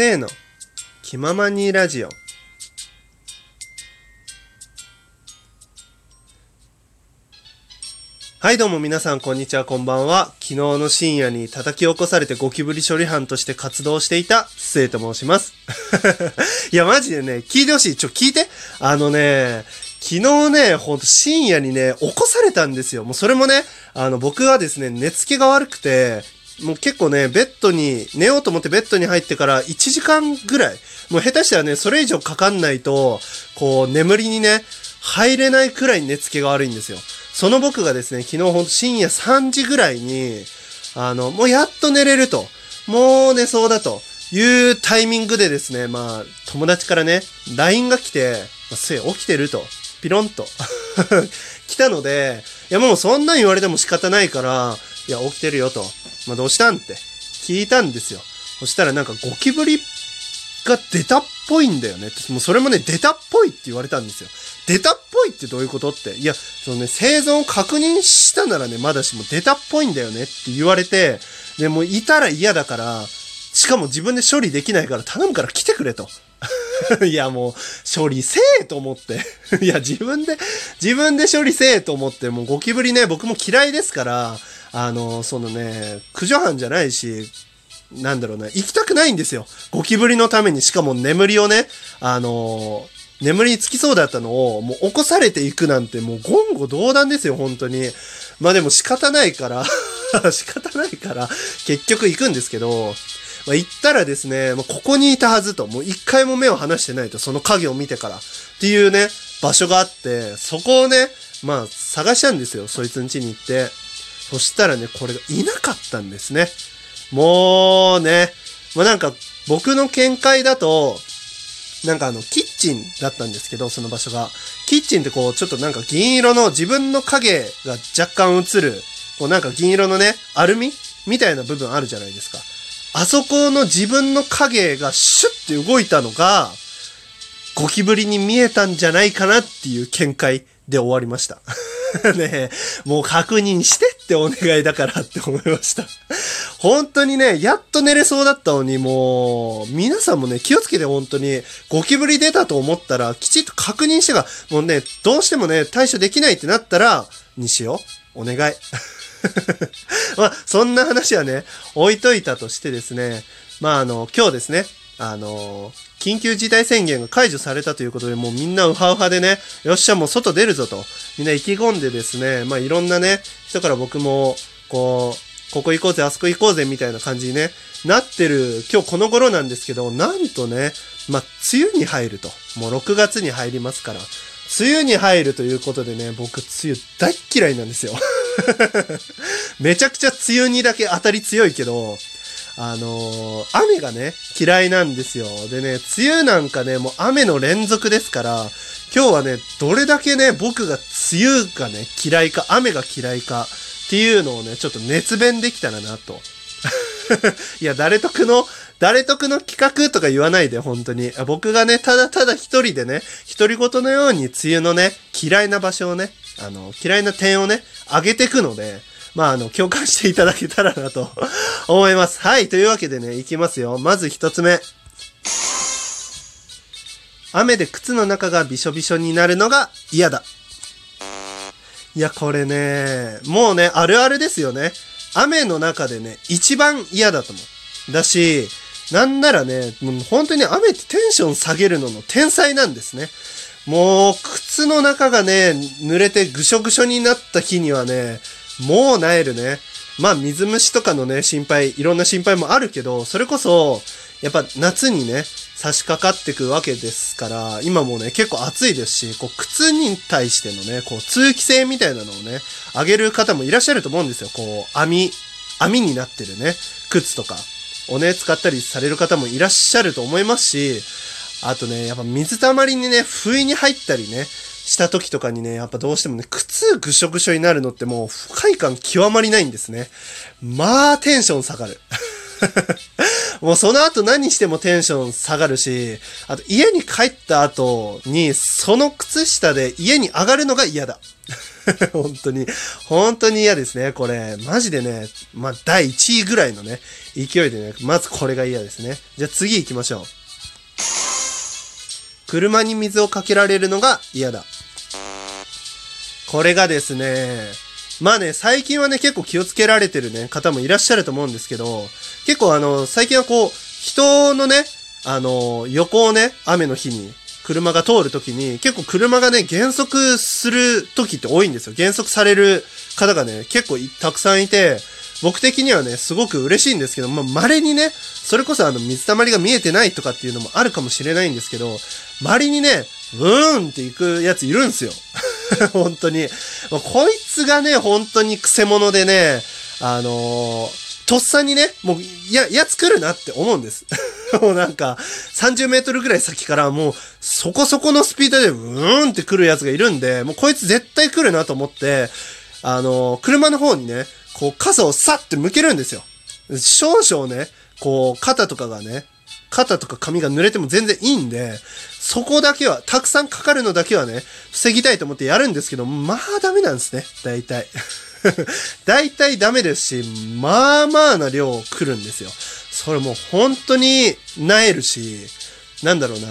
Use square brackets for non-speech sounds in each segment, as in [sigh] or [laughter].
せーの。気ままにラジオ。はいどうも皆さんこんにちはこんばんは。昨日の深夜に叩き起こされてゴキブリ処理班として活動していた末と申します。[laughs] いやマジでね、聞いてほしい。ちょ、聞いて。あのね、昨日ね、ほんと深夜にね、起こされたんですよ。もうそれもね、あの僕はですね、寝つきが悪くて、もう結構ね、ベッドに、寝ようと思ってベッドに入ってから1時間ぐらい、もう下手したらね、それ以上かかんないと、こう、眠りにね、入れないくらい寝つきが悪いんですよ。その僕がですね、昨日ほんと深夜3時ぐらいに、あの、もうやっと寝れると。もう寝そうだというタイミングでですね、まあ、友達からね、LINE が来て、まあ、すえ、起きてると。ピロンと。[laughs] 来たので、いやもうそんなん言われても仕方ないから、いや、起きてるよと。まあ、どうしたんって聞いたんですよ。そしたらなんかゴキブリが出たっぽいんだよねって。もうそれもね、出たっぽいって言われたんですよ。出たっぽいってどういうことって。いや、そのね、生存を確認したならね、まだしも出たっぽいんだよねって言われて、で、もいたら嫌だから、しかも自分で処理できないから頼むから来てくれと。[laughs] いやもう、処理せえと思って。いや、自分で、自分で処理せえと思って、もうゴキブリね、僕も嫌いですから、あの、そのね、駆除班じゃないし、なんだろうね、行きたくないんですよ。ゴキブリのために、しかも眠りをね、あの眠りにつきそうだったのを、もう起こされていくなんて、もう言語道断ですよ、本当に。まあでも仕方ないから、[laughs] 仕方ないから、結局行くんですけど、まあ、行ったらですね、まあ、ここにいたはずと、もう一回も目を離してないと、その影を見てから、っていうね、場所があって、そこをね、まあ、探したんですよ、そいつん家に行って。そしたらね、これがいなかったんですね。もうね、まあなんか、僕の見解だと、なんかあの、キッチンだったんですけど、その場所が。キッチンってこう、ちょっとなんか銀色の自分の影が若干映る、こうなんか銀色のね、アルミみたいな部分あるじゃないですか。あそこの自分の影がシュッて動いたのが、ゴキブリに見えたんじゃないかなっていう見解で終わりました。[laughs] ね、もう確認してってお願いだからって思いました。[laughs] 本当にね、やっと寝れそうだったのに、もう、皆さんもね、気をつけて本当に、ゴキブリ出たと思ったら、きちっと確認してから、もうね、どうしてもね、対処できないってなったら、にしよう。お願い。[laughs] まあ、そんな話はね、置いといたとしてですね、まあ、あの、今日ですね、あの、緊急事態宣言が解除されたということで、もうみんなウハウハでね、よっしゃ、もう外出るぞと、みんな意気込んでですね、まあ、いろんなね、人から僕も、こう、ここ行こうぜ、あそこ行こうぜ、みたいな感じにね、なってる、今日この頃なんですけど、なんとね、まあ、梅雨に入ると。もう6月に入りますから。梅雨に入るということでね、僕、梅雨大っ嫌いなんですよ。[laughs] めちゃくちゃ梅雨にだけ当たり強いけど、あのー雨がね、嫌いなんですよ。でね、梅雨なんかね、もう雨の連続ですから、今日はね、どれだけね、僕が梅雨がね、嫌いか、雨が嫌いかっていうのをね、ちょっと熱弁できたらなと。[laughs] いや、誰得の、誰得の企画とか言わないで、本当に。僕がね、ただただ一人でね、独り言のように梅雨のね、嫌いな場所をね、あの、嫌いな点をね、上げていくので、まあ、あの、共感していただけたらなと [laughs] 思います。はい、というわけでね、いきますよ。まず一つ目。雨で靴の中がびしょびしょになるのが嫌だ。いや、これね、もうね、あるあるですよね。雨の中でね、一番嫌だと思う。だし、なんならね、もう本当に雨ってテンション下げるのの天才なんですね。もう、靴の中がね、濡れてぐしょぐしょになった日にはね、もうなえるね。まあ、水虫とかのね、心配、いろんな心配もあるけど、それこそ、やっぱ夏にね、差し掛かってくわけですから、今もね、結構暑いですし、こう、靴に対してのね、こう、通気性みたいなのをね、あげる方もいらっしゃると思うんですよ。こう、網、網になってるね、靴とかをね、使ったりされる方もいらっしゃると思いますし、あとね、やっぱ水たまりにね、不意に入ったりね、した時とかにね、やっぱどうしてもね、靴ぐしょぐしょになるのってもう不快感極まりないんですね。まあ、テンション下がる。[laughs] もうその後何してもテンション下がるし、あと家に帰った後に、その靴下で家に上がるのが嫌だ。[laughs] 本当に、本当に嫌ですね、これ。マジでね、まあ、第1位ぐらいのね、勢いでね、まずこれが嫌ですね。じゃあ次行きましょう。車に水をかけられるのが嫌だ。これがですね、まあね、最近はね、結構気をつけられてるね、方もいらっしゃると思うんですけど、結構あの、最近はこう、人のね、あの、横をね、雨の日に、車が通るときに、結構車がね、減速する時って多いんですよ。減速される方がね、結構たくさんいて、僕的にはね、すごく嬉しいんですけど、まあ、稀にね、それこそあの、水たまりが見えてないとかっていうのもあるかもしれないんですけど、稀にね、うーんって行くやついるんですよ。[laughs] 本当に。こいつがね、本当にクセ者でね、あのーとっさにね、もう、や、やつ来るなって思うんです。[laughs] もうなんか、30メートルぐらい先からもう、そこそこのスピードで、うーんって来るやつがいるんで、もうこいつ絶対来るなと思って、あのー、車の方にね、こう、傘をさって向けるんですよ。少々ね、こう、肩とかがね、肩とか髪が濡れても全然いいんで、そこだけは、たくさんかかるのだけはね、防ぎたいと思ってやるんですけど、まあダメなんですね、大体。[laughs] 大体ダメですし、まあまあな量来るんですよ。それもう本当に萎えるし、なんだろうな。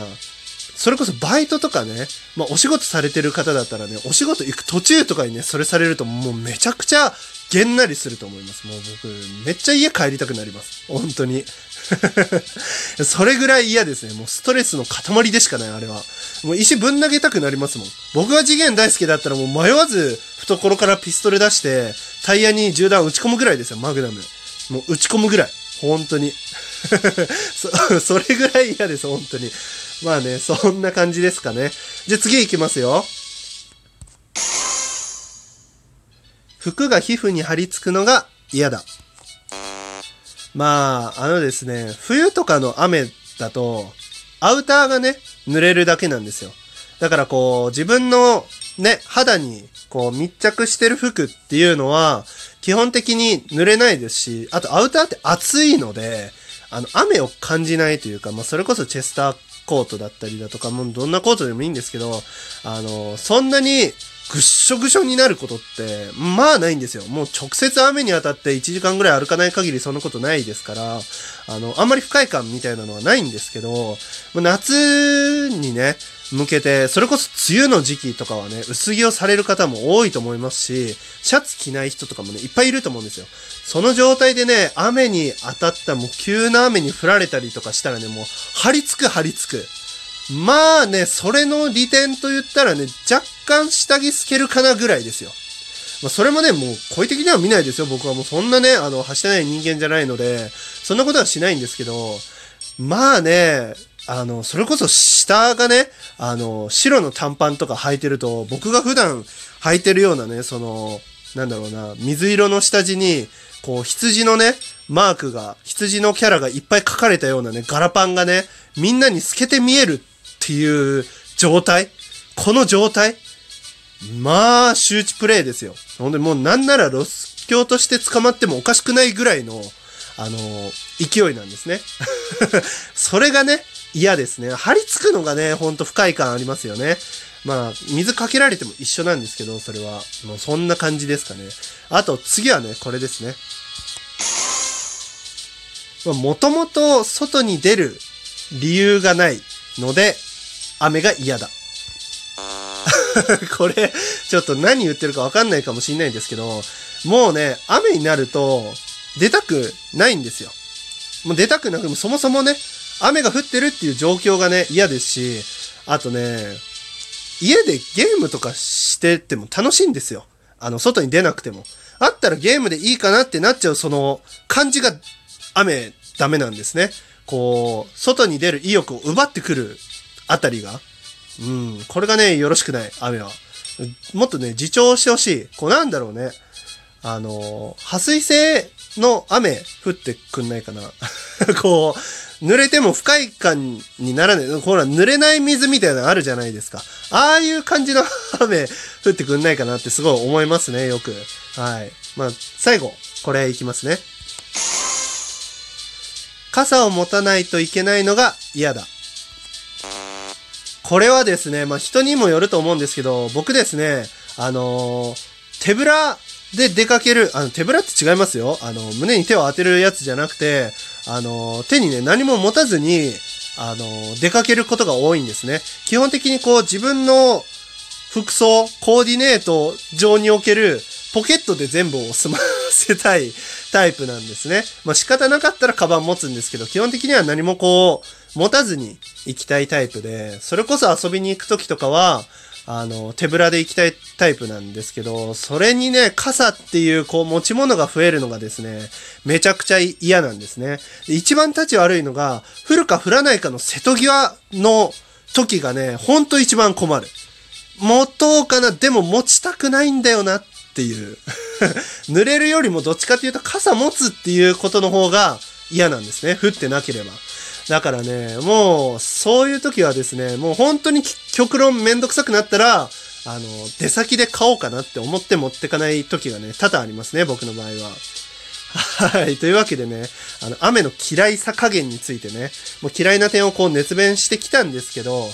それこそバイトとかね、まあお仕事されてる方だったらね、お仕事行く途中とかにね、それされるともうめちゃくちゃげんなりすると思います。もう僕、めっちゃ家帰りたくなります。本当に。[laughs] それぐらい嫌ですね。もうストレスの塊でしかない、あれは。もう石ぶん投げたくなりますもん。僕が次元大好きだったらもう迷わず懐からピストル出して、タイヤに銃弾打ち込むぐらいですよ、マグナム。もう打ち込むぐらい。本当に。[laughs] そ、それぐらい嫌です、本当に。まあね、そんな感じですかね。じゃあ次行きますよ。服が皮膚に張り付くのが嫌だ。まあ、あのですね、冬とかの雨だと、アウターがね、濡れるだけなんですよ。だからこう、自分のね、肌にこう密着してる服っていうのは、基本的に濡れないですし、あとアウターって暑いので、あの、雨を感じないというか、まあ、それこそチェスターコートだったりだとか、もうどんなコートでもいいんですけど、あの、そんなにぐっしょぐしょになることって、まあないんですよ。もう直接雨に当たって1時間ぐらい歩かない限りそんなことないですから、あの、あんまり不快感みたいなのはないんですけど、夏にね、向けて、それこそ梅雨の時期とかはね、薄着をされる方も多いと思いますし、シャツ着ない人とかもね、いっぱいいると思うんですよ。その状態でね、雨に当たったもう急な雨に降られたりとかしたらね、もう張り付く張り付く。まあね、それの利点と言ったらね、若干下着透けるかなぐらいですよ。まあ、それもね、もう、声的には見ないですよ。僕はもうそんなね、あの、走ってない人間じゃないので、そんなことはしないんですけど、まあね、あの、それこそ下がね、あの、白の短パンとか履いてると、僕が普段履いてるようなね、その、なんだろうな、水色の下地に、こう、羊のね、マークが、羊のキャラがいっぱい書かれたようなね、ガラパンがね、みんなに透けて見えるっていう状態？この状態？まあ、周知プレイですよ。ほんで、もうなんならロス教として捕まってもおかしくないぐらいの、あの勢いなんですね。[laughs] それがね、嫌ですね。張り付くのがね、ほんと不快感ありますよね。まあ、水かけられても一緒なんですけど、それは。もうそんな感じですかね。あと、次はね、これですね。もともと外に出る理由がないので、雨が嫌だ。[laughs] これ、ちょっと何言ってるかわかんないかもしんないんですけど、もうね、雨になると、出たくないんですよ。もう出たくなくても、そもそもね、雨が降ってるっていう状況がね、嫌ですし、あとね、家でゲームとかしてても楽しいんですよ。あの、外に出なくても。あったらゲームでいいかなってなっちゃう、その、感じが、雨、ダメなんですね。こう、外に出る意欲を奪ってくるあたりが。うん、これがね、よろしくない、雨は。もっとね、自重してほしい。こうなんだろうね。あの、破水性の雨降ってくんないかな。[laughs] こう、濡れても不快感にならない。ほら、濡れない水みたいなのあるじゃないですか。ああいう感じの [laughs] 雨降ってくんないかなってすごい思いますね、よく。はい。まあ、最後、これいきますね。傘を持たないといけないのが嫌だ。これはですね、まあ、人にもよると思うんですけど、僕ですね、あのー、手ぶらで出かける、あの、手ぶらって違いますよ。あの、胸に手を当てるやつじゃなくて、あの、手にね、何も持たずに、あの、出かけることが多いんですね。基本的にこう、自分の服装、コーディネート上における、ポケットで全部を済ませたいタイプなんですね。まあ仕方なかったらカバン持つんですけど、基本的には何もこう、持たずに行きたいタイプで、それこそ遊びに行く時とかは、あの、手ぶらで行きたいタイプなんですけど、それにね、傘っていうこう持ち物が増えるのがですね、めちゃくちゃ嫌なんですね。一番立ち悪いのが、降るか降らないかの瀬戸際の時がね、ほんと一番困る。持とうかな、でも持ちたくないんだよなっていう。[laughs] 濡れるよりもどっちかっていうと傘持つっていうことの方が嫌なんですね。降ってなければ。だからね、もう、そういう時はですね、もう本当に極論めんどくさくなったら、あの、出先で買おうかなって思って持ってかない時がね、多々ありますね、僕の場合は。はい。というわけでね、あの、雨の嫌いさ加減についてね、もう嫌いな点をこう熱弁してきたんですけど、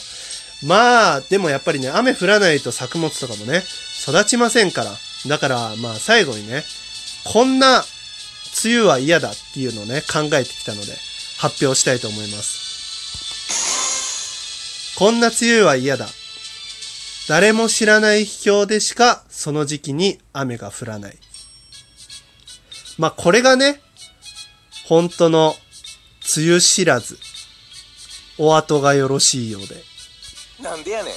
まあ、でもやっぱりね、雨降らないと作物とかもね、育ちませんから。だから、まあ最後にね、こんな梅雨は嫌だっていうのをね、考えてきたので、発表したいと思います。こんな梅雨は嫌だ。誰も知らない秘境でしかその時期に雨が降らない。まあこれがね、本当の梅雨知らず。お後がよろしいようで。なんでやねん。